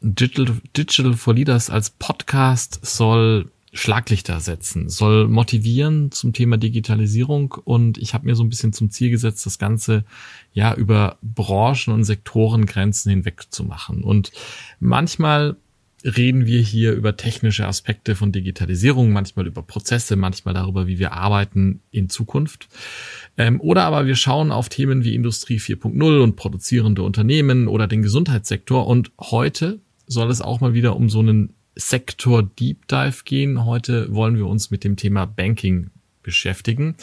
Digital, Digital for Leaders als Podcast soll Schlaglichter setzen, soll motivieren zum Thema Digitalisierung und ich habe mir so ein bisschen zum Ziel gesetzt, das Ganze ja über Branchen und Sektorengrenzen hinweg zu machen. Und manchmal reden wir hier über technische Aspekte von Digitalisierung, manchmal über Prozesse, manchmal darüber, wie wir arbeiten in Zukunft. Ähm, oder aber wir schauen auf Themen wie Industrie 4.0 und produzierende Unternehmen oder den Gesundheitssektor. Und heute soll es auch mal wieder um so einen Sektor Deep Dive gehen. Heute wollen wir uns mit dem Thema Banking beschäftigen.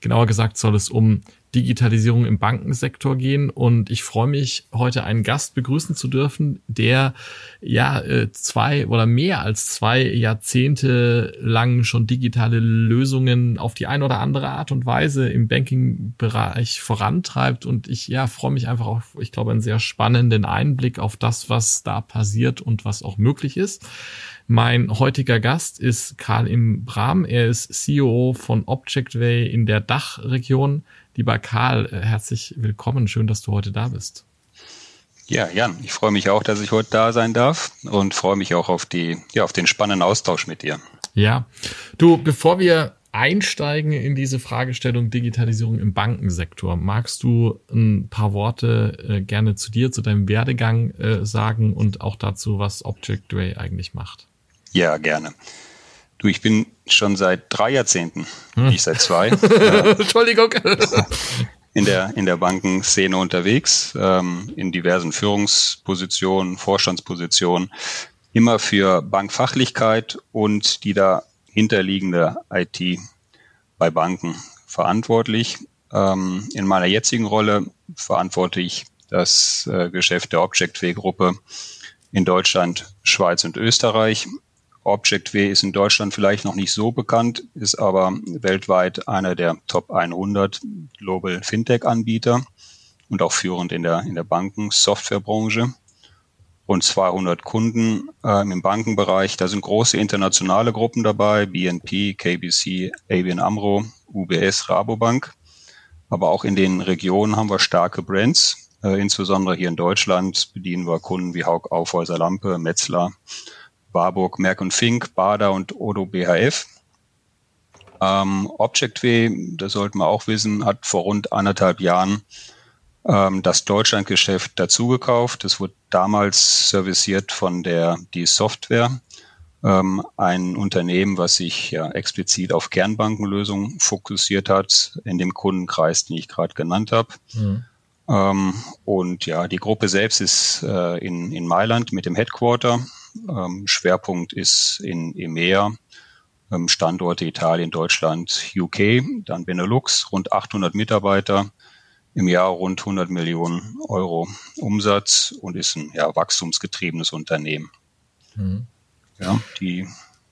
Genauer gesagt soll es um Digitalisierung im Bankensektor gehen. Und ich freue mich, heute einen Gast begrüßen zu dürfen, der ja äh, zwei oder mehr als zwei Jahrzehnte lang schon digitale Lösungen auf die eine oder andere Art und Weise im Banking-Bereich vorantreibt. Und ich ja freue mich einfach auf, ich glaube, einen sehr spannenden Einblick auf das, was da passiert und was auch möglich ist. Mein heutiger Gast ist Karl Im Bram. Er ist CEO von Objectway in der Dachregion. Lieber Karl, äh, herzlich willkommen. Schön, dass du heute da bist. Ja, Jan, ich freue mich auch, dass ich heute da sein darf und freue mich auch auf die, ja, auf den spannenden Austausch mit dir. Ja. Du, bevor wir einsteigen in diese Fragestellung Digitalisierung im Bankensektor, magst du ein paar Worte äh, gerne zu dir, zu deinem Werdegang äh, sagen und auch dazu, was Objectway eigentlich macht? Ja, gerne. Du, ich bin schon seit drei Jahrzehnten, hm. nicht seit zwei. Entschuldigung. in der, in der Bankenszene unterwegs, ähm, in diversen Führungspositionen, Vorstandspositionen, immer für Bankfachlichkeit und die dahinterliegende IT bei Banken verantwortlich. Ähm, in meiner jetzigen Rolle verantworte ich das äh, Geschäft der Objectway-Gruppe in Deutschland, Schweiz und Österreich Objectway ist in Deutschland vielleicht noch nicht so bekannt, ist aber weltweit einer der Top 100 Global Fintech-Anbieter und auch führend in der, in der Banken-Softwarebranche. Rund 200 Kunden äh, im Bankenbereich. Da sind große internationale Gruppen dabei, BNP, KBC, ABN AMRO, UBS, Rabobank. Aber auch in den Regionen haben wir starke Brands. Äh, insbesondere hier in Deutschland bedienen wir Kunden wie Haug Aufhäuser Lampe, Metzler, Warburg, Merck und Fink, Bader und Odo BHF. Ähm, Objectway, das sollten wir auch wissen, hat vor rund anderthalb Jahren ähm, das Deutschlandgeschäft dazugekauft. Das wurde damals serviciert von der die Software, ähm, ein Unternehmen, was sich ja explizit auf Kernbankenlösungen fokussiert hat, in dem Kundenkreis, den ich gerade genannt habe. Mhm. Ähm, und ja, die Gruppe selbst ist äh, in, in Mailand mit dem Headquarter ähm, Schwerpunkt ist in EMEA, ähm, Standorte Italien, Deutschland, UK, dann Benelux, rund 800 Mitarbeiter, im Jahr rund 100 Millionen Euro Umsatz und ist ein ja, wachstumsgetriebenes Unternehmen. Mhm. Ja, die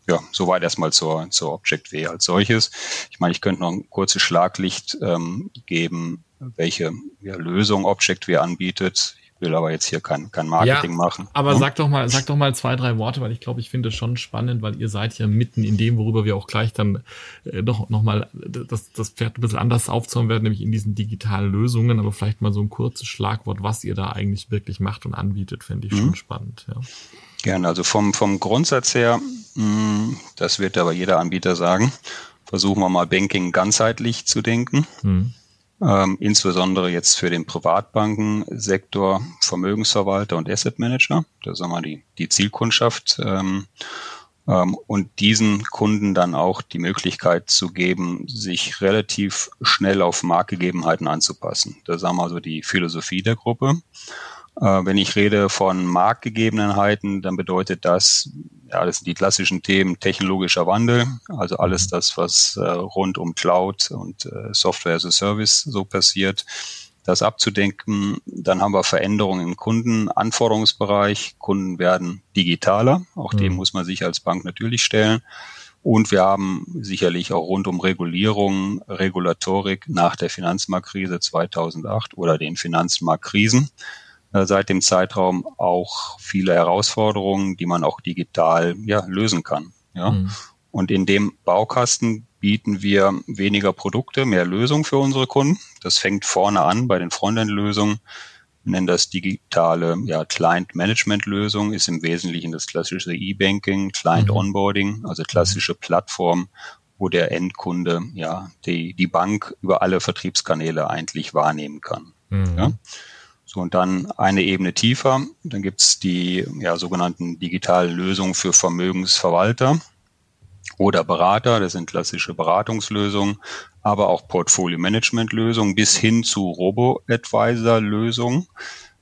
ja, soweit erstmal zur, zur Object-W als solches. Ich meine, ich könnte noch ein kurzes Schlaglicht ähm, geben, welche ja, Lösung Object-W anbietet will aber jetzt hier kein, kein Marketing ja, machen. Aber ne? sag doch mal, sag doch mal zwei, drei Worte, weil ich glaube, ich finde es schon spannend, weil ihr seid ja mitten in dem, worüber wir auch gleich dann äh, noch, noch mal das, das Pferd ein bisschen anders aufzäumen werden, nämlich in diesen digitalen Lösungen, aber vielleicht mal so ein kurzes Schlagwort, was ihr da eigentlich wirklich macht und anbietet, fände ich mhm. schon spannend, ja. Gerne, also vom, vom Grundsatz her, mh, mm, das wird aber jeder Anbieter sagen, versuchen wir mal Banking ganzheitlich zu denken. Mhm ähm, insbesondere jetzt für den Privatbankensektor, Vermögensverwalter und Asset Manager. Das ist einmal die, die Zielkundschaft. Ähm, ähm, und diesen Kunden dann auch die Möglichkeit zu geben, sich relativ schnell auf Marktgegebenheiten anzupassen. Das ist einmal so die Philosophie der Gruppe. Äh, wenn ich rede von Marktgegebenheiten, dann bedeutet das, ja, das sind die klassischen Themen technologischer Wandel, also alles das, was äh, rund um Cloud und äh, Software as a Service so passiert. das abzudenken. Dann haben wir Veränderungen im Kundenanforderungsbereich. Kunden werden digitaler. Auch mhm. dem muss man sich als Bank natürlich stellen. Und wir haben sicherlich auch rund um Regulierung, Regulatorik nach der Finanzmarktkrise 2008 oder den Finanzmarktkrisen seit dem Zeitraum auch viele Herausforderungen, die man auch digital ja, lösen kann. Ja. Mhm. Und in dem Baukasten bieten wir weniger Produkte, mehr Lösungen für unsere Kunden. Das fängt vorne an bei den Frontend-Lösungen. Wir nennen das digitale ja, Client-Management-Lösung, ist im Wesentlichen das klassische E-Banking, Client-Onboarding, mhm. also klassische Plattform, wo der Endkunde ja die, die Bank über alle Vertriebskanäle eigentlich wahrnehmen kann. Mhm. Ja? So, und dann eine Ebene tiefer, dann gibt's die ja, sogenannten digitalen Lösungen für Vermögensverwalter oder Berater, das sind klassische Beratungslösungen, aber auch Portfolio-Management-Lösungen bis hin zu Robo-Advisor-Lösungen,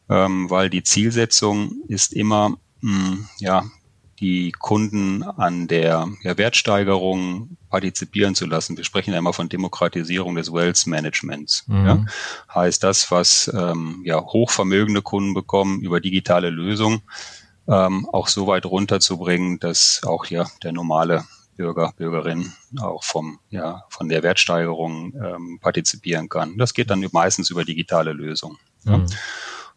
ähm, weil die Zielsetzung ist immer, mh, hm, ja, die Kunden an der ja, Wertsteigerung partizipieren zu lassen. Wir sprechen ja immer von Demokratisierung des Wealth Managements. Mhm. Ja? Heißt das, was ähm, ja, hochvermögende Kunden bekommen über digitale Lösungen, ähm, auch so weit runterzubringen, dass auch ja der normale Bürger, Bürgerin auch vom, ja, von der Wertsteigerung ähm, partizipieren kann. Das geht dann meistens über digitale Lösungen. Mhm. Ja?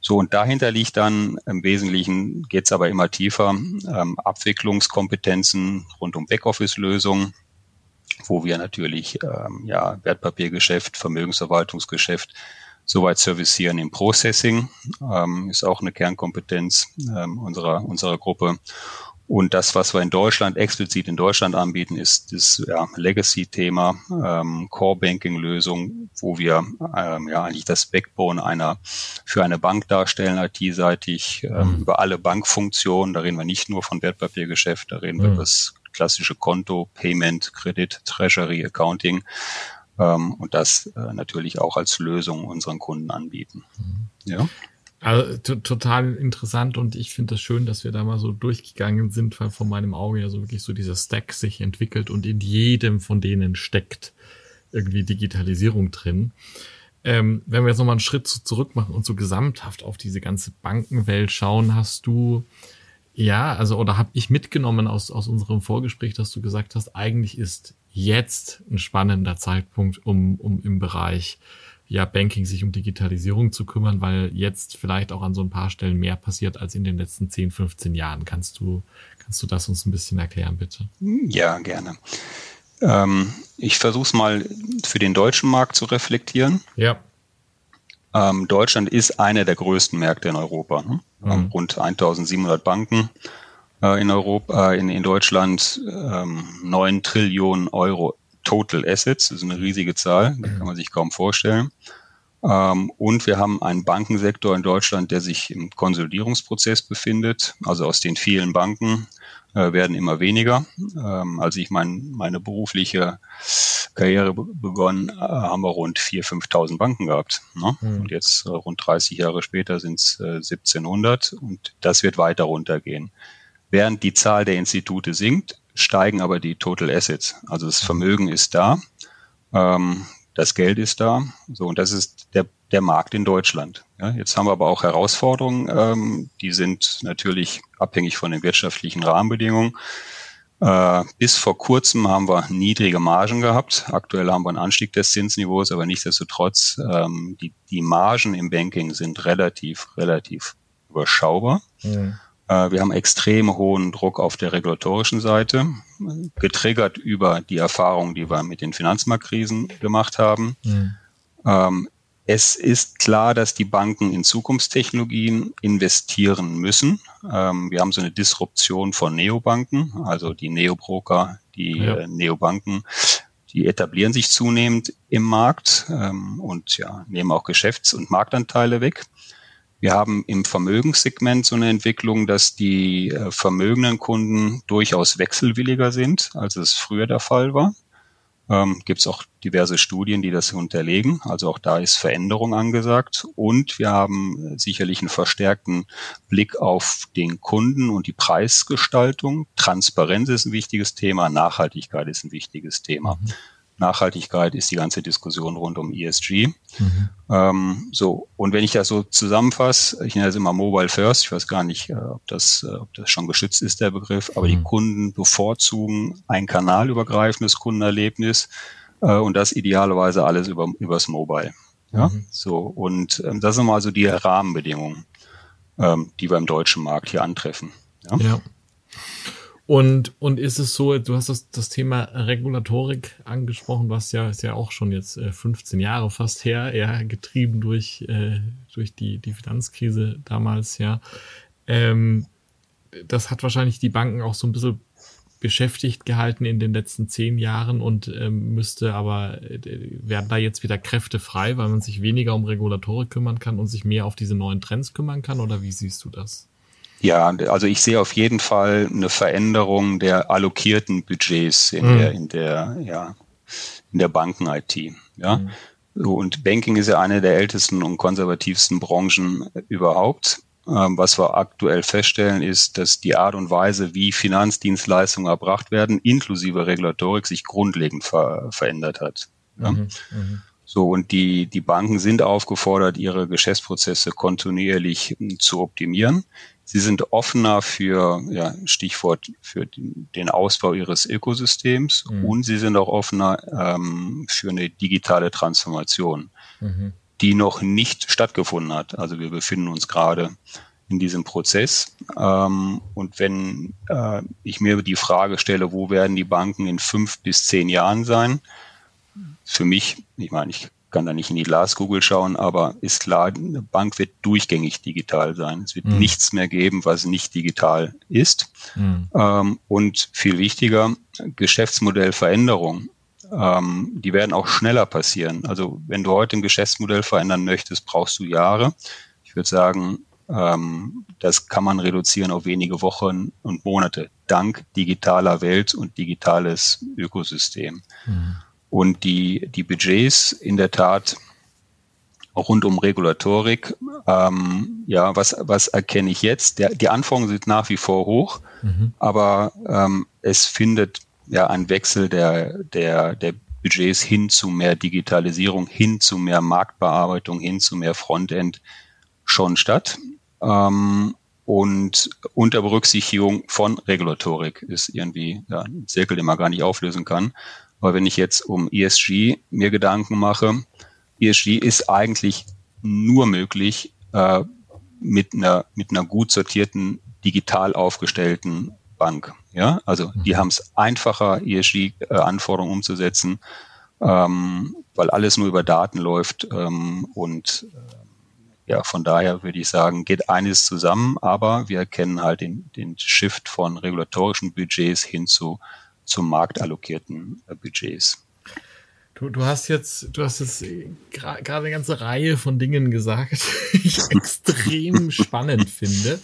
So, und dahinter liegt dann im Wesentlichen, geht es aber immer tiefer, ähm, Abwicklungskompetenzen rund um Backoffice-Lösungen, wo wir natürlich ähm, ja, Wertpapiergeschäft, Vermögensverwaltungsgeschäft soweit servicieren im Processing, ähm, ist auch eine Kernkompetenz ähm, unserer, unserer Gruppe. Und das, was wir in Deutschland, explizit in Deutschland anbieten, ist das ja, Legacy-Thema, ähm, Core-Banking-Lösung, wo wir ähm, ja eigentlich das Backbone einer für eine Bank darstellen, IT-seitig, ähm, mhm. über alle Bankfunktionen. Da reden wir nicht nur von Wertpapiergeschäft, da reden mhm. wir über das klassische Konto, Payment, Kredit, Treasury, Accounting ähm, und das äh, natürlich auch als Lösung unseren Kunden anbieten. Mhm. Ja. Also total interessant und ich finde das schön, dass wir da mal so durchgegangen sind, weil vor meinem Auge ja so wirklich so dieser Stack sich entwickelt und in jedem von denen steckt irgendwie Digitalisierung drin. Ähm, wenn wir jetzt nochmal einen Schritt zurück machen und so gesamthaft auf diese ganze Bankenwelt schauen, hast du ja, also oder habe ich mitgenommen aus, aus unserem Vorgespräch, dass du gesagt hast, eigentlich ist jetzt ein spannender Zeitpunkt, um, um im Bereich ja, Banking sich um Digitalisierung zu kümmern, weil jetzt vielleicht auch an so ein paar Stellen mehr passiert als in den letzten 10, 15 Jahren. Kannst du, kannst du das uns ein bisschen erklären, bitte? Ja, gerne. Ähm, ich versuche es mal für den deutschen Markt zu reflektieren. Ja. Ähm, Deutschland ist einer der größten Märkte in Europa. Ne? Mhm. Rund 1700 Banken äh, in Europa, äh, in, in Deutschland, ähm, 9 Trillionen Euro Total Assets, das ist eine riesige Zahl, die kann man sich kaum vorstellen. Ähm, und wir haben einen Bankensektor in Deutschland, der sich im Konsolidierungsprozess befindet. Also aus den vielen Banken äh, werden immer weniger. Ähm, als ich mein, meine berufliche Karriere begonnen, äh, haben wir rund 4.000, 5.000 Banken gehabt. Ne? Mhm. Und jetzt äh, rund 30 Jahre später sind es 1700 und das wird weiter runtergehen. Während die Zahl der Institute sinkt, steigen aber die Total Assets. Also das Vermögen ist da, ähm, das Geld ist da. So, und das ist der, der Markt in Deutschland. Ja, jetzt haben wir aber auch Herausforderungen, ähm, die sind natürlich abhängig von den wirtschaftlichen Rahmenbedingungen. Äh, bis vor kurzem haben wir niedrige Margen gehabt. Aktuell haben wir einen Anstieg des Zinsniveaus, aber nichtsdestotrotz, ähm, die, die Margen im Banking sind relativ, relativ überschaubar. Mhm. Äh, wir haben extrem hohen Druck auf der regulatorischen Seite, getriggert über die Erfahrungen, die wir mit den Finanzmarktkrisen gemacht haben. Mhm. Es ist klar, dass die Banken in Zukunftstechnologien investieren müssen. Ähm, wir haben so eine Disruption von Neobanken, also die Neobroker, die ja. Äh, Neobanken, die etablieren sich zunehmend im Markt ähm, und ja, nehmen auch Geschäfts- und Marktanteile weg. Wir haben im Vermögenssegment so eine Entwicklung, dass die äh, vermögenden Kunden durchaus wechselwilliger sind, als es früher der Fall war. Ähm, Gibt es auch diverse Studien, die das unterlegen. Also auch da ist Veränderung angesagt. Und wir haben äh, sicherlich einen verstärkten Blick auf den Kunden und die Preisgestaltung. Transparenz ist ein wichtiges Thema, Nachhaltigkeit ist ein wichtiges Thema. Mhm. Nachhaltigkeit ist die ganze Diskussion rund um ESG. Mhm. Ähm, so, und wenn ich das so zusammenfasse, ich nenne das immer Mobile First, ich weiß gar nicht, äh, ob, das, äh, ob das schon geschützt ist, der Begriff, aber mhm. die Kunden bevorzugen ein kanalübergreifendes Kundenerlebnis äh, und das idealerweise alles über, übers Mobile. Ja, mhm. so, und ähm, das sind mal so die Rahmenbedingungen, ähm, die wir im deutschen Markt hier antreffen. Ja. ja. Und, und ist es so, du hast das, das Thema Regulatorik angesprochen, was ja ist ja auch schon jetzt äh, 15 Jahre fast her, ja, getrieben durch, äh, durch die, die Finanzkrise damals, ja. Ähm, das hat wahrscheinlich die Banken auch so ein bisschen beschäftigt gehalten in den letzten zehn Jahren und ähm, müsste aber, äh, werden da jetzt wieder Kräfte frei, weil man sich weniger um Regulatorik kümmern kann und sich mehr auf diese neuen Trends kümmern kann? Oder wie siehst du das? Ja, also ich sehe auf jeden Fall eine Veränderung der allokierten Budgets in mhm. der, in der, ja, in der Banken-IT. Ja. Mhm. Und Banking ist ja eine der ältesten und konservativsten Branchen überhaupt. Ähm, was wir aktuell feststellen, ist, dass die Art und Weise, wie Finanzdienstleistungen erbracht werden, inklusive Regulatorik, sich grundlegend ver verändert hat. Ja? Mhm, mh. So, und die, die Banken sind aufgefordert, ihre Geschäftsprozesse kontinuierlich hm, zu optimieren. Sie sind offener für, ja, Stichwort, für den Ausbau ihres Ökosystems mhm. und sie sind auch offener ähm, für eine digitale Transformation, mhm. die noch nicht stattgefunden hat. Also wir befinden uns gerade in diesem Prozess. Ähm, und wenn äh, ich mir die Frage stelle, wo werden die Banken in fünf bis zehn Jahren sein? Für mich, ich meine, ich kann da nicht in die Glaskugel schauen, aber ist klar, eine Bank wird durchgängig digital sein. Es wird mhm. nichts mehr geben, was nicht digital ist. Mhm. Ähm, und viel wichtiger, Geschäftsmodellveränderung. Ähm, die werden auch schneller passieren. Also wenn du heute ein Geschäftsmodell verändern möchtest, brauchst du Jahre. Ich würde sagen, ähm, das kann man reduzieren auf wenige Wochen und Monate, dank digitaler Welt und digitales Ökosystem. Mhm und die, die Budgets in der Tat rund um Regulatorik. Ähm, ja, was, was erkenne ich jetzt? Der, die Anforderungen sind nach wie vor hoch, mhm. aber ähm, es findet ja ein Wechsel der, der, der Budgets hin zu mehr Digitalisierung, hin zu mehr Marktbearbeitung, hin zu mehr Frontend schon statt. Ähm, und unter Berücksichtigung von Regulatorik ist irgendwie ja, ein Zirkel, den man gar nicht auflösen kann. Aber wenn ich jetzt um ESG mir Gedanken mache, ESG ist eigentlich nur möglich äh, mit einer mit einer gut sortierten, digital aufgestellten Bank. Ja, also die mhm. haben es einfacher, ESG-Anforderungen umzusetzen, ähm, weil alles nur über Daten läuft ähm, und äh, ja, von daher würde ich sagen, geht eines zusammen, aber wir erkennen halt den, den Shift von regulatorischen Budgets hin zu zum marktallokierten äh, Budgets. Du, du hast jetzt, du hast jetzt gerade eine ganze Reihe von Dingen gesagt, die ich extrem spannend finde,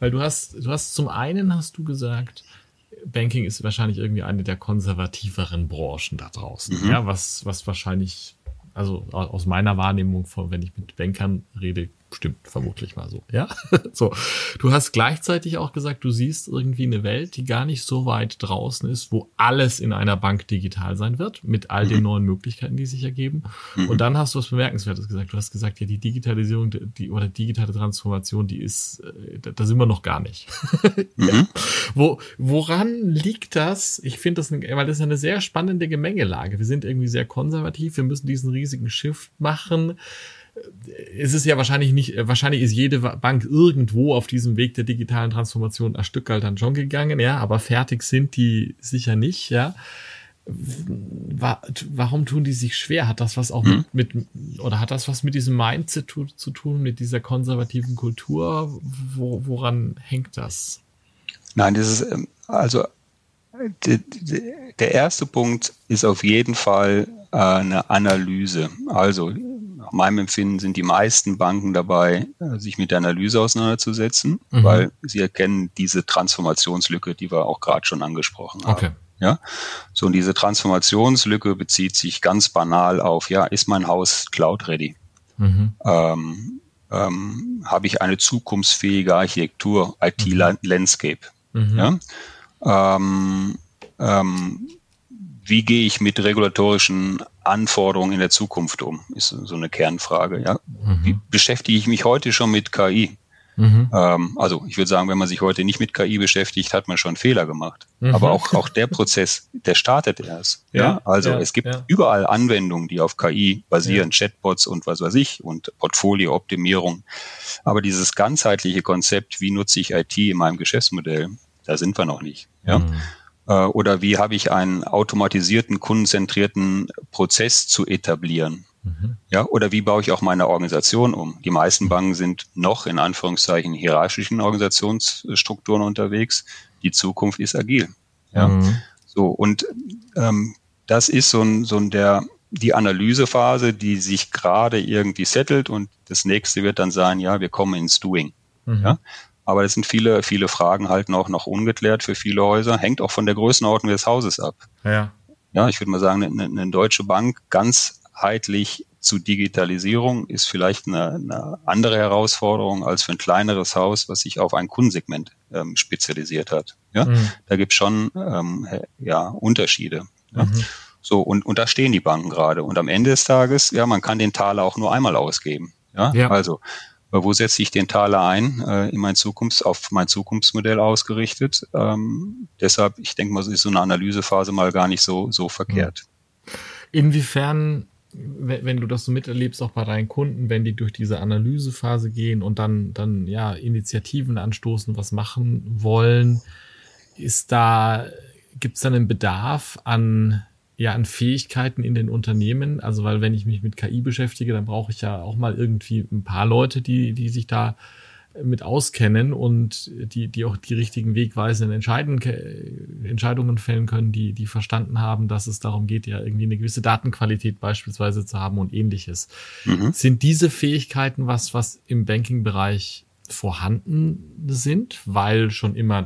weil du hast, du hast zum einen hast du gesagt, Banking ist wahrscheinlich irgendwie eine der konservativeren Branchen da draußen, mhm. ja, was, was wahrscheinlich, also aus meiner Wahrnehmung von, wenn ich mit Bankern rede, stimmt vermutlich mal so, ja. so. Du hast gleichzeitig auch gesagt, du siehst irgendwie eine Welt, die gar nicht so weit draußen ist, wo alles in einer Bank digital sein wird, mit all den mhm. neuen Möglichkeiten, die sich ergeben. Mhm. Und dann hast du was Bemerkenswertes gesagt. Du hast gesagt, ja, die Digitalisierung, die, oder digitale Transformation, die ist, äh, da sind wir noch gar nicht. mhm. Wo, woran liegt das? Ich finde das, weil das ist eine sehr spannende Gemengelage. Wir sind irgendwie sehr konservativ. Wir müssen diesen riesigen Shift machen es ist ja wahrscheinlich nicht, wahrscheinlich ist jede Bank irgendwo auf diesem Weg der digitalen Transformation ein Stück halt dann schon gegangen, ja, aber fertig sind die sicher nicht, ja. Warum tun die sich schwer? Hat das was auch hm. mit, mit, oder hat das was mit diesem Mindset zu, zu tun, mit dieser konservativen Kultur? Wo, woran hängt das? Nein, das ist, ähm, also, der erste Punkt ist auf jeden Fall äh, eine Analyse. Also, meinem Empfinden sind die meisten Banken dabei, äh, sich mit der Analyse auseinanderzusetzen, mhm. weil sie erkennen diese Transformationslücke, die wir auch gerade schon angesprochen haben. Okay. Ja, so und diese Transformationslücke bezieht sich ganz banal auf, ja, ist mein Haus cloud ready? Mhm. Ähm, ähm, Habe ich eine zukunftsfähige Architektur, IT-Landscape? Mhm. Ja? Ähm, ähm, wie gehe ich mit regulatorischen Anforderungen in der Zukunft um? Ist so eine Kernfrage. Ja? Mhm. Wie beschäftige ich mich heute schon mit KI? Mhm. Ähm, also ich würde sagen, wenn man sich heute nicht mit KI beschäftigt, hat man schon Fehler gemacht. Mhm. Aber auch, auch der Prozess, der startet erst. Ja, ja? Also ja, es gibt ja. überall Anwendungen, die auf KI basieren, Chatbots und was weiß ich und Portfoliooptimierung. Aber dieses ganzheitliche Konzept, wie nutze ich IT in meinem Geschäftsmodell, da sind wir noch nicht. Ja? Äh, oder wie habe ich einen automatisierten, kundenzentrierten Prozess zu etablieren? Mhm. Ja, oder wie baue ich auch meine Organisation um? Die meisten Banken sind noch in Anführungszeichen hierarchischen Organisationsstrukturen unterwegs. Die Zukunft ist agil. Ja, mhm. so und ähm, das ist so ein, so ein der die Analysephase, die sich gerade irgendwie settelt und das nächste wird dann sein, ja, wir kommen ins Doing. Mhm. Ja, aber es sind viele, viele Fragen halt noch, noch ungeklärt für viele Häuser. Hängt auch von der Größenordnung des Hauses ab. Ja. Ja, ich würde mal sagen, eine, eine deutsche Bank ganzheitlich zu Digitalisierung ist vielleicht eine, eine andere Herausforderung als für ein kleineres Haus, was sich auf ein Kundensegment ähm, spezialisiert hat. Ja, mhm. da gibt es schon ähm, ja, Unterschiede. Ja? Mhm. So, und, und da stehen die Banken gerade. Und am Ende des Tages, ja, man kann den Taler auch nur einmal ausgeben. Ja, ja. also wo setze ich den Taler ein, äh, in mein Zukunfts, auf mein Zukunftsmodell ausgerichtet. Ähm, deshalb, ich denke mal, ist so eine Analysephase mal gar nicht so, so verkehrt. Inwiefern, wenn du das so miterlebst, auch bei deinen Kunden, wenn die durch diese Analysephase gehen und dann, dann, ja, Initiativen anstoßen, was machen wollen, ist da, gibt es dann einen Bedarf an ja an Fähigkeiten in den Unternehmen. Also weil wenn ich mich mit KI beschäftige, dann brauche ich ja auch mal irgendwie ein paar Leute, die, die sich da mit auskennen und die, die auch die richtigen wegweisenden Entscheiden, Entscheidungen fällen können, die, die verstanden haben, dass es darum geht, ja irgendwie eine gewisse Datenqualität beispielsweise zu haben und ähnliches. Mhm. Sind diese Fähigkeiten was, was im Banking-Bereich vorhanden sind, weil schon immer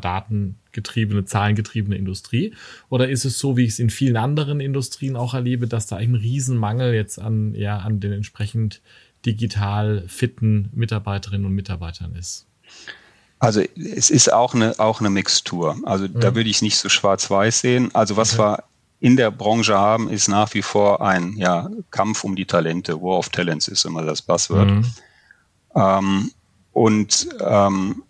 datengetriebene, zahlengetriebene Industrie? Oder ist es so, wie ich es in vielen anderen Industrien auch erlebe, dass da ein Riesenmangel jetzt an, ja, an den entsprechend digital fitten Mitarbeiterinnen und Mitarbeitern ist? Also es ist auch eine, auch eine Mixtur. Also mhm. da würde ich es nicht so schwarz-weiß sehen. Also was okay. wir in der Branche haben, ist nach wie vor ein ja, Kampf um die Talente. War of Talents ist immer das Passwort. Mhm. Ähm, und ähm,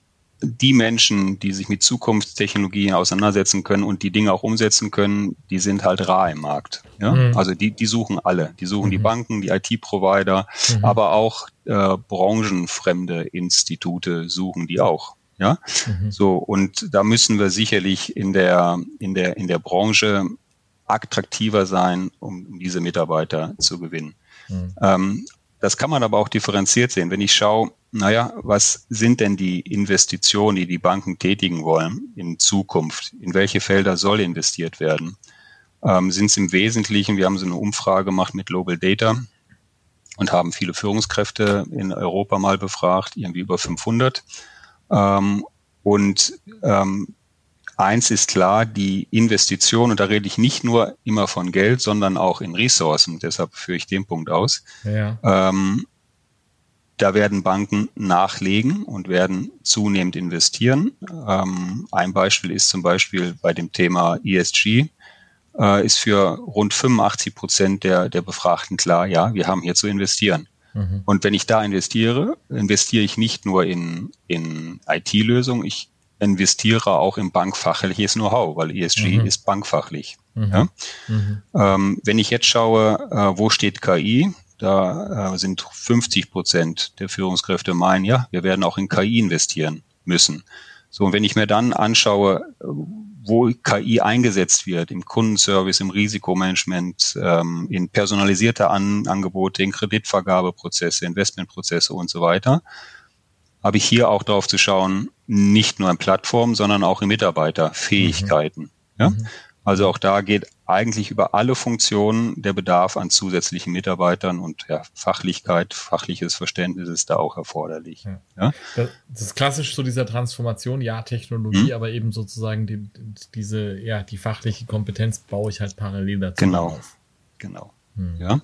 die Menschen, die sich mit Zukunftstechnologien auseinandersetzen können und die Dinge auch umsetzen können, die sind halt rar im Markt. Ja? Mhm. Also die, die suchen alle. Die suchen mhm. die Banken, die IT-Provider, mhm. aber auch äh, branchenfremde Institute suchen die auch. Ja, mhm. so und da müssen wir sicherlich in der in der in der Branche attraktiver sein, um diese Mitarbeiter zu gewinnen. Mhm. Ähm, das kann man aber auch differenziert sehen. Wenn ich schaue, naja, was sind denn die Investitionen, die die Banken tätigen wollen in Zukunft? In welche Felder soll investiert werden? Ähm, sind es im Wesentlichen, wir haben so eine Umfrage gemacht mit Global Data und haben viele Führungskräfte in Europa mal befragt, irgendwie über 500. Ähm, und ähm, eins ist klar, die Investition, und da rede ich nicht nur immer von Geld, sondern auch in Ressourcen, deshalb führe ich den Punkt aus. Ja. Ähm, da werden Banken nachlegen und werden zunehmend investieren. Ähm, ein Beispiel ist zum Beispiel bei dem Thema ESG, äh, ist für rund 85 Prozent der, der Befragten klar, ja, wir haben hier zu investieren. Mhm. Und wenn ich da investiere, investiere ich nicht nur in, in IT-Lösungen, ich investiere auch in bankfachliches Know-how, weil ESG mhm. ist bankfachlich. Mhm. Ja? Mhm. Ähm, wenn ich jetzt schaue, äh, wo steht KI, da äh, sind 50 Prozent der Führungskräfte meinen, ja, wir werden auch in KI investieren müssen. So, und wenn ich mir dann anschaue, wo KI eingesetzt wird, im Kundenservice, im Risikomanagement, ähm, in personalisierte An Angebote, in Kreditvergabeprozesse, Investmentprozesse und so weiter, habe ich hier auch darauf zu schauen, nicht nur in Plattformen, sondern auch in Mitarbeiterfähigkeiten. Mhm. Ja? Mhm. Also auch da geht eigentlich über alle Funktionen der Bedarf an zusätzlichen Mitarbeitern und ja, Fachlichkeit, fachliches Verständnis ist da auch erforderlich. Ja. ja? Das ist klassisch so dieser Transformation, ja, Technologie, hm. aber eben sozusagen die, diese, ja, die fachliche Kompetenz baue ich halt parallel dazu genau. auf. Genau. Hm. Ja.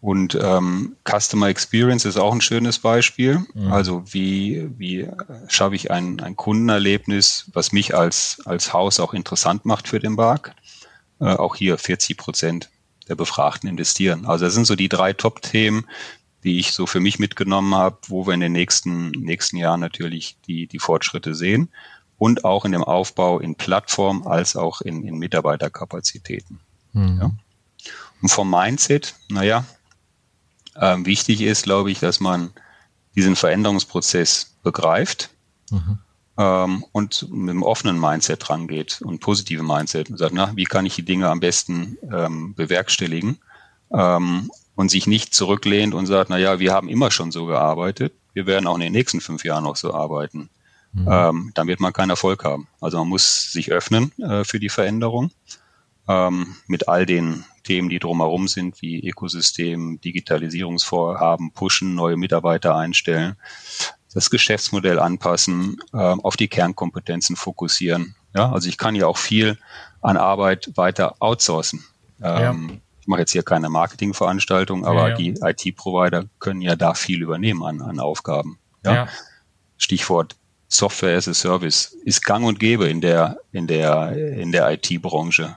Und ähm, Customer Experience ist auch ein schönes Beispiel. Mhm. Also wie, wie schaffe ich ein, ein Kundenerlebnis, was mich als, als Haus auch interessant macht für den Markt. äh, auch hier 40 Prozent der Befragten investieren. Also das sind so die drei Top-Themen, die ich so für mich mitgenommen habe, wo wir in den nächsten, nächsten Jahren natürlich die, die Fortschritte sehen und auch in dem Aufbau in Plattform als auch in, in Mitarbeiterkapazitäten. Mhm. Ja. Und vom Mindset, naja, äh, wichtig ist, glaube ich, dass man diesen Veränderungsprozess begreift mhm. ähm, und mit einem offenen Mindset rangeht und positiven Mindset und sagt, na, wie kann ich die Dinge am besten ähm, bewerkstelligen ähm, und sich nicht zurücklehnt und sagt, na ja, wir haben immer schon so gearbeitet, wir werden auch in den nächsten fünf Jahren noch so arbeiten. Mhm. Ähm, dann wird man keinen Erfolg haben. Also man muss sich öffnen äh, für die Veränderung ähm, mit all den Themen, die drumherum sind, wie Ökosystem, Digitalisierungsvorhaben, pushen, neue Mitarbeiter einstellen, das Geschäftsmodell anpassen, äh, auf die Kernkompetenzen fokussieren. Ja, also ich kann ja auch viel an Arbeit weiter outsourcen. Ähm, ja. Ich mache jetzt hier keine Marketingveranstaltung, aber ja, die IT-Provider können ja da viel übernehmen an, an Aufgaben. Ja? Stichwort Software as a Service ist gang und gäbe in der, in der, in der IT-Branche.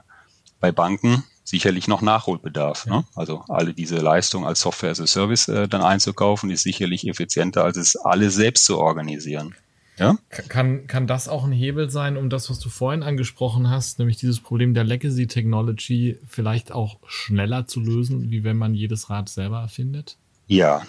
Bei Banken sicherlich noch Nachholbedarf. Ne? Also alle diese Leistung als Software as a Service äh, dann einzukaufen, ist sicherlich effizienter, als es alle selbst zu organisieren. Ja? Kann, kann das auch ein Hebel sein, um das, was du vorhin angesprochen hast, nämlich dieses Problem der Legacy Technology vielleicht auch schneller zu lösen, wie wenn man jedes Rad selber erfindet? Ja,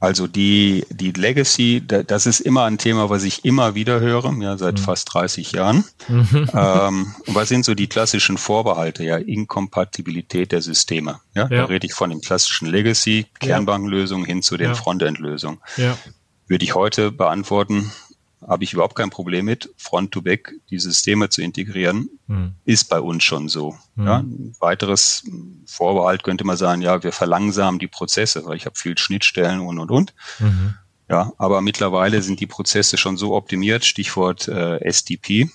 also die, die Legacy, das ist immer ein Thema, was ich immer wieder höre, ja, seit mhm. fast 30 Jahren. Mhm. Ähm, was sind so die klassischen Vorbehalte? Ja, Inkompatibilität der Systeme. Ja, ja. da rede ich von dem klassischen Legacy, Kernbankenlösung hin zu den ja. Frontend-Lösungen. Ja. Würde ich heute beantworten, habe ich überhaupt kein Problem mit, Front-to-Back die Systeme zu integrieren, mhm. ist bei uns schon so. Mhm. Ja, ein weiteres Vorbehalt könnte man sagen, ja, wir verlangsamen die Prozesse, weil ich habe viel Schnittstellen und und und. Mhm. Ja, aber mittlerweile sind die Prozesse schon so optimiert, Stichwort äh, SDP. Äh,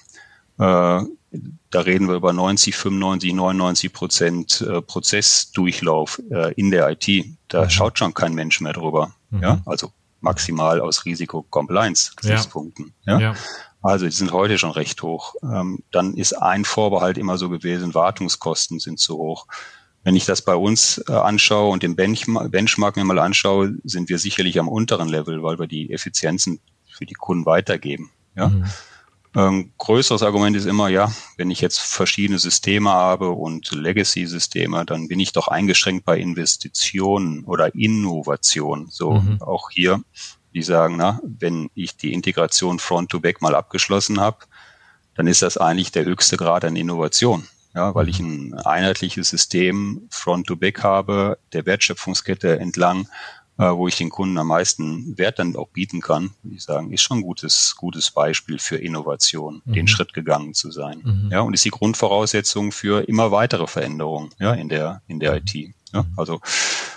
da reden wir über 90, 95, 99 Prozent äh, Prozessdurchlauf äh, in der IT. Da mhm. schaut schon kein Mensch mehr drüber. Mhm. Ja, also maximal aus Risiko-Compliance-Gesichtspunkten. Ja. Ja. ja. Also die sind heute schon recht hoch. Ähm, dann ist ein Vorbehalt immer so gewesen, Wartungskosten sind zu hoch. Wenn ich das bei uns äh, anschaue und den Benchmark, Benchmark mir mal anschaue, sind wir sicherlich am unteren Level, weil wir die Effizienzen für die Kunden weitergeben. Ja. Mhm. Ähm, größeres Argument ist immer, ja, wenn ich jetzt verschiedene Systeme habe und Legacy-Systeme, dann bin ich doch eingeschränkt bei Investitionen oder Innovation. So mhm. auch hier, die sagen, na, wenn ich die Integration Front-to-Back mal abgeschlossen habe, dann ist das eigentlich der höchste Grad an Innovation. Ja, weil ich mhm. ein einheitliches System Front-to-Back habe, der Wertschöpfungskette entlang wo ich den Kunden am meisten Wert dann auch bieten kann, würde ich sagen, ist schon ein gutes, gutes Beispiel für Innovation, mhm. den Schritt gegangen zu sein. Mhm. Ja, und ist die Grundvoraussetzung für immer weitere Veränderungen, ja, in der, in der mhm. IT. Ja, also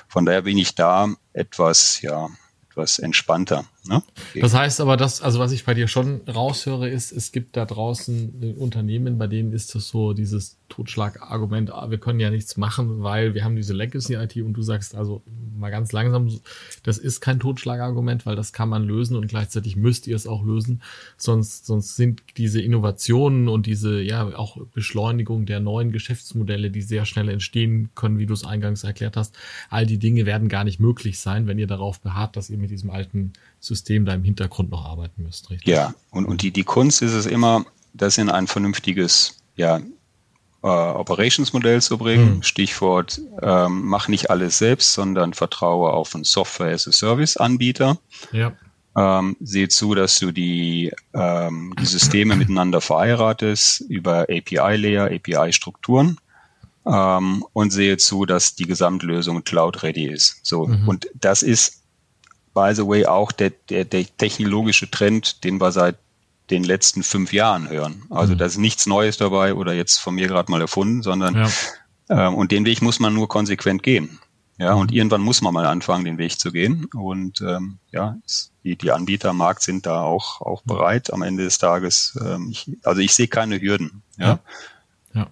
von daher bin ich da etwas, ja, etwas entspannter. Ne? Okay. Das heißt aber, dass, also was ich bei dir schon raushöre, ist, es gibt da draußen Unternehmen, bei denen ist das so dieses Totschlagargument, ah, wir können ja nichts machen, weil wir haben diese Legacy-IT und du sagst also mal ganz langsam, das ist kein Totschlagargument, weil das kann man lösen und gleichzeitig müsst ihr es auch lösen, sonst, sonst sind diese Innovationen und diese, ja, auch Beschleunigung der neuen Geschäftsmodelle, die sehr schnell entstehen können, wie du es eingangs erklärt hast, all die Dinge werden gar nicht möglich sein, wenn ihr darauf beharrt, dass ihr mit diesem alten System da im Hintergrund noch arbeiten müsst, richtig? Ja, und, und die, die Kunst ist es immer, das in ein vernünftiges, ja, äh, Operationsmodell zu bringen. Hm. Stichwort, ähm, mach nicht alles selbst, sondern vertraue auf einen Software as a Service Anbieter. Ja. Ähm, sehe zu, dass du die, ähm, die Systeme miteinander verheiratest über API-Layer, API-Strukturen ähm, und sehe zu, dass die Gesamtlösung Cloud-ready ist. So mhm. und das ist by the way auch der, der, der technologische Trend, den wir seit den letzten fünf Jahren hören. Also mhm. da ist nichts Neues dabei oder jetzt von mir gerade mal erfunden, sondern ja. ähm, und den Weg muss man nur konsequent gehen. Ja, mhm. und irgendwann muss man mal anfangen, den Weg zu gehen. Und ähm, ja, die, die Anbieter am Markt sind da auch, auch mhm. bereit am Ende des Tages. Ähm, ich, also ich sehe keine Hürden. Ja. ja. Ja.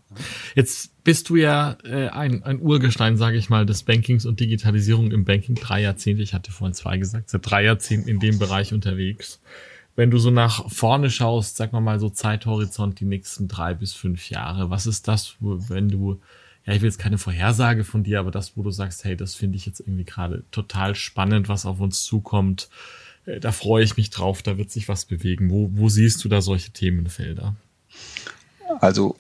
Jetzt bist du ja äh, ein, ein Urgestein, sage ich mal, des Bankings und Digitalisierung im Banking. Drei Jahrzehnte, ich hatte vorhin zwei gesagt, seit drei Jahrzehnten in dem Bereich unterwegs. Wenn du so nach vorne schaust, sag mal mal so Zeithorizont die nächsten drei bis fünf Jahre, was ist das, wenn du, ja, ich will jetzt keine Vorhersage von dir, aber das, wo du sagst, hey, das finde ich jetzt irgendwie gerade total spannend, was auf uns zukommt, äh, da freue ich mich drauf, da wird sich was bewegen. Wo, wo siehst du da solche Themenfelder? Also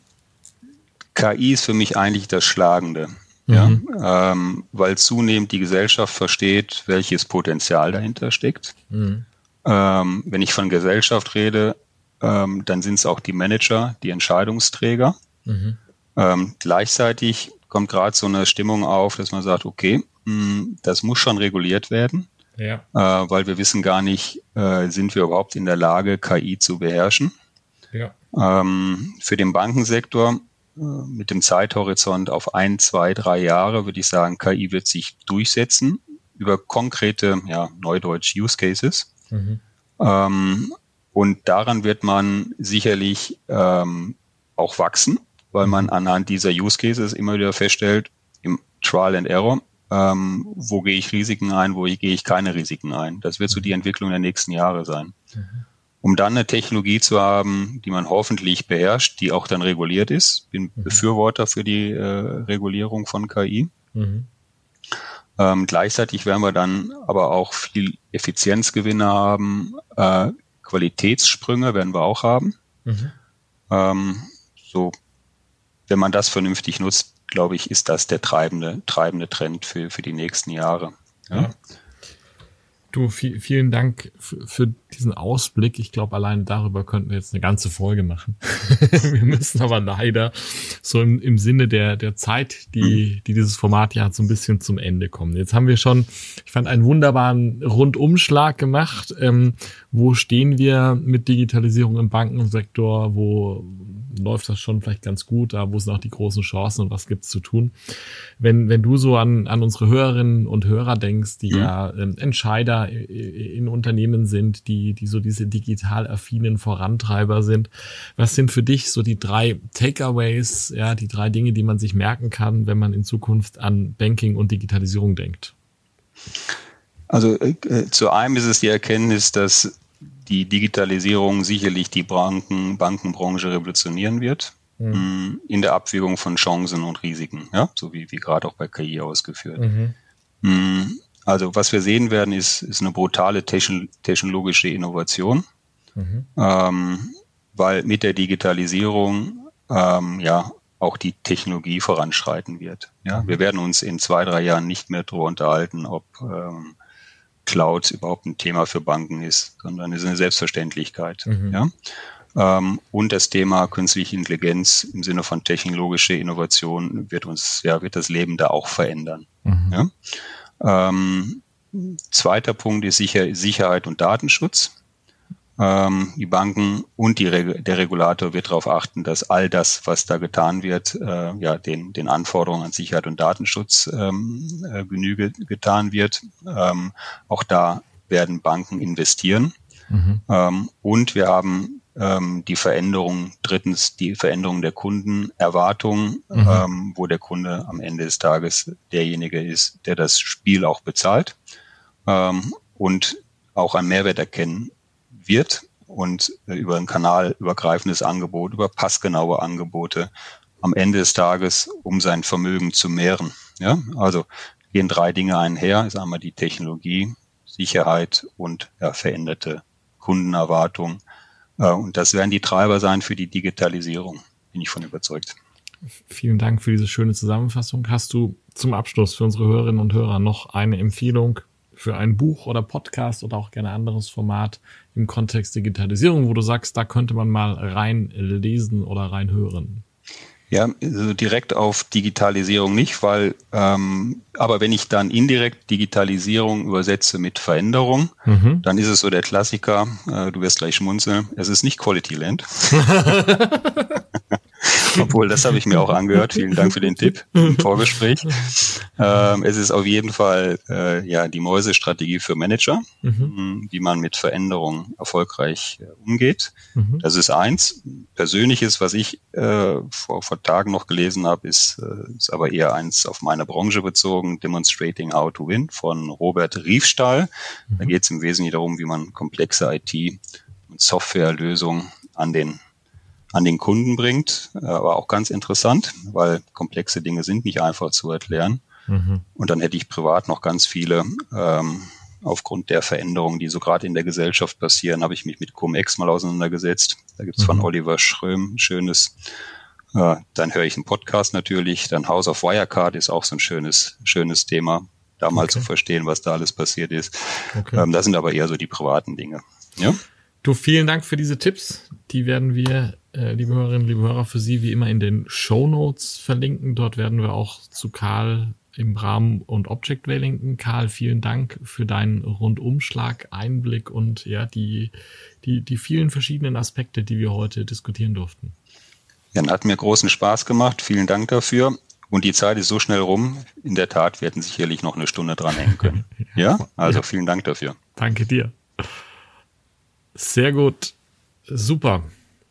KI ist für mich eigentlich das Schlagende. Ja, mhm. ähm, weil zunehmend die Gesellschaft versteht, welches Potenzial dahinter steckt. Mhm. Ähm, wenn ich von Gesellschaft rede, ähm, dann sind es auch die Manager, die Entscheidungsträger. Mhm. Ähm, gleichzeitig kommt gerade so eine Stimmung auf, dass man sagt, okay, mh, hm, das muss schon reguliert werden, ja. äh, weil wir wissen gar nicht, äh, sind wir überhaupt in der Lage, KI zu beherrschen. Ja. Ähm, für den Bankensektor mit dem Zeithorizont auf ein, zwei, drei Jahre würde ich sagen, KI wird sich durchsetzen über konkrete, ja, Neudeutsch Use Cases. Mhm. Ähm, und daran wird man sicherlich ähm, auch wachsen, weil man mhm. anhand dieser Use Cases immer wieder feststellt, im Trial and Error, ähm, wo gehe ich Risiken ein, wo gehe ich keine Risiken ein. Das wird so die mhm. Entwicklung der nächsten Jahre sein. Mhm um dann eine Technologie zu haben, die man hoffentlich beherrscht, die auch dann reguliert ist. Bin mhm. Befürworter für die äh, Regulierung von KI. Mhm. Ähm, gleichzeitig werden wir dann aber auch viel Effizienzgewinne haben, äh, Qualitätssprünge werden wir auch haben. Mhm. Ähm, so, wenn man das vernünftig nutzt, glaube ich, ist das der treibende, treibende Trend für, für die nächsten Jahre. Ja. ja. Du, viel, vielen Dank für, für diesen Ausblick. Ich glaube, allein darüber könnten wir jetzt eine ganze Folge machen. wir müssen aber leider so im, im Sinne der, der Zeit, die, die dieses Format ja hat, so ein bisschen zum Ende kommen. Jetzt haben wir schon, ich fand, einen wunderbaren Rundumschlag gemacht. Ähm, wo stehen wir mit Digitalisierung im Bankensektor? Wo läuft das schon vielleicht ganz gut, da wo sind auch die großen Chancen und was gibt's zu tun. Wenn, wenn du so an, an unsere Hörerinnen und Hörer denkst, die mhm. ja ähm, Entscheider in Unternehmen sind, die, die so diese digital affinen Vorantreiber sind, was sind für dich so die drei Takeaways, ja, die drei Dinge, die man sich merken kann, wenn man in Zukunft an Banking und Digitalisierung denkt? Also äh, zu einem ist es die Erkenntnis, dass die Digitalisierung sicherlich die Banken, Bankenbranche revolutionieren wird. Mhm. In der Abwägung von Chancen und Risiken, ja, so wie, wie gerade auch bei KI ausgeführt. Mhm. Also was wir sehen werden, ist, ist eine brutale technologische Innovation, mhm. ähm, weil mit der Digitalisierung ähm, ja auch die Technologie voranschreiten wird. Ja, mhm. wir werden uns in zwei, drei Jahren nicht mehr darüber unterhalten, ob ähm, Cloud überhaupt ein Thema für Banken ist, sondern es ist eine Selbstverständlichkeit. Mhm. Ja? Ähm, und das Thema künstliche Intelligenz im Sinne von technologische Innovation wird uns, ja, wird das Leben da auch verändern. Mhm. Ja? Ähm, zweiter Punkt ist sicher, Sicherheit und Datenschutz. Ähm, die Banken und die der Regulator wird darauf achten, dass all das, was da getan wird, äh, ja, den, den Anforderungen an Sicherheit und Datenschutz ähm, äh, Genüge getan wird. Ähm, auch da werden Banken investieren. Mhm. Ähm, und wir haben ähm, die Veränderung, drittens die Veränderung der Kundenerwartung, mhm. ähm, wo der Kunde am Ende des Tages derjenige ist, der das Spiel auch bezahlt ähm, und auch einen Mehrwert erkennen wird und äh, über ein kanalübergreifendes Angebot, über passgenaue Angebote am Ende des Tages, um sein Vermögen zu mehren. Ja, also gehen drei Dinge einher. Ist einmal die Technologie, Sicherheit und ja, veränderte Kundenerwartung. Äh, und das werden die Treiber sein für die Digitalisierung, bin ich von überzeugt. Vielen Dank für diese schöne Zusammenfassung. Hast du zum Abschluss für unsere Hörerinnen und Hörer noch eine Empfehlung für ein Buch oder Podcast oder auch gerne anderes Format im Kontext Digitalisierung, wo du sagst, da könnte man mal reinlesen oder reinhören? Ja, also direkt auf Digitalisierung nicht, weil, ähm, aber wenn ich dann indirekt Digitalisierung übersetze mit Veränderung, mhm. dann ist es so der Klassiker, äh, du wirst gleich schmunzeln, es ist nicht Quality Land. Obwohl, das habe ich mir auch angehört. Vielen Dank für den Tipp im Vorgespräch. Ähm, es ist auf jeden Fall äh, ja die Mäusestrategie für Manager, mhm. wie man mit Veränderungen erfolgreich äh, umgeht. Mhm. Das ist eins. Persönliches, was ich äh, vor, vor Tagen noch gelesen habe, ist, äh, ist aber eher eins auf meine Branche bezogen, Demonstrating How to Win von Robert Riefstahl. Mhm. Da geht es im Wesentlichen darum, wie man komplexe IT Softwarelösung an den an den Kunden bringt, aber auch ganz interessant, weil komplexe Dinge sind nicht einfach zu erklären. Mhm. Und dann hätte ich privat noch ganz viele ähm, aufgrund der Veränderungen, die so gerade in der Gesellschaft passieren, habe ich mich mit Cum-Ex mal auseinandergesetzt. Da gibt es mhm. von Oliver Schröm ein schönes, äh, dann höre ich einen Podcast natürlich, dann House of Wirecard ist auch so ein schönes, schönes Thema, da mal okay. zu verstehen, was da alles passiert ist. Okay. Ähm, das sind aber eher so die privaten Dinge. Ja? Du, vielen Dank für diese Tipps. Die werden wir, äh, liebe Hörerinnen, liebe Hörer, für Sie wie immer in den Show Notes verlinken. Dort werden wir auch zu Karl im Rahmen und Object verlinken. Karl, vielen Dank für deinen Rundumschlag, Einblick und ja, die, die, die vielen verschiedenen Aspekte, die wir heute diskutieren durften. Ja, hat mir großen Spaß gemacht. Vielen Dank dafür. Und die Zeit ist so schnell rum. In der Tat, wir hätten sicherlich noch eine Stunde dranhängen können. ja, also ja. vielen Dank dafür. Danke dir. Sehr gut. Super.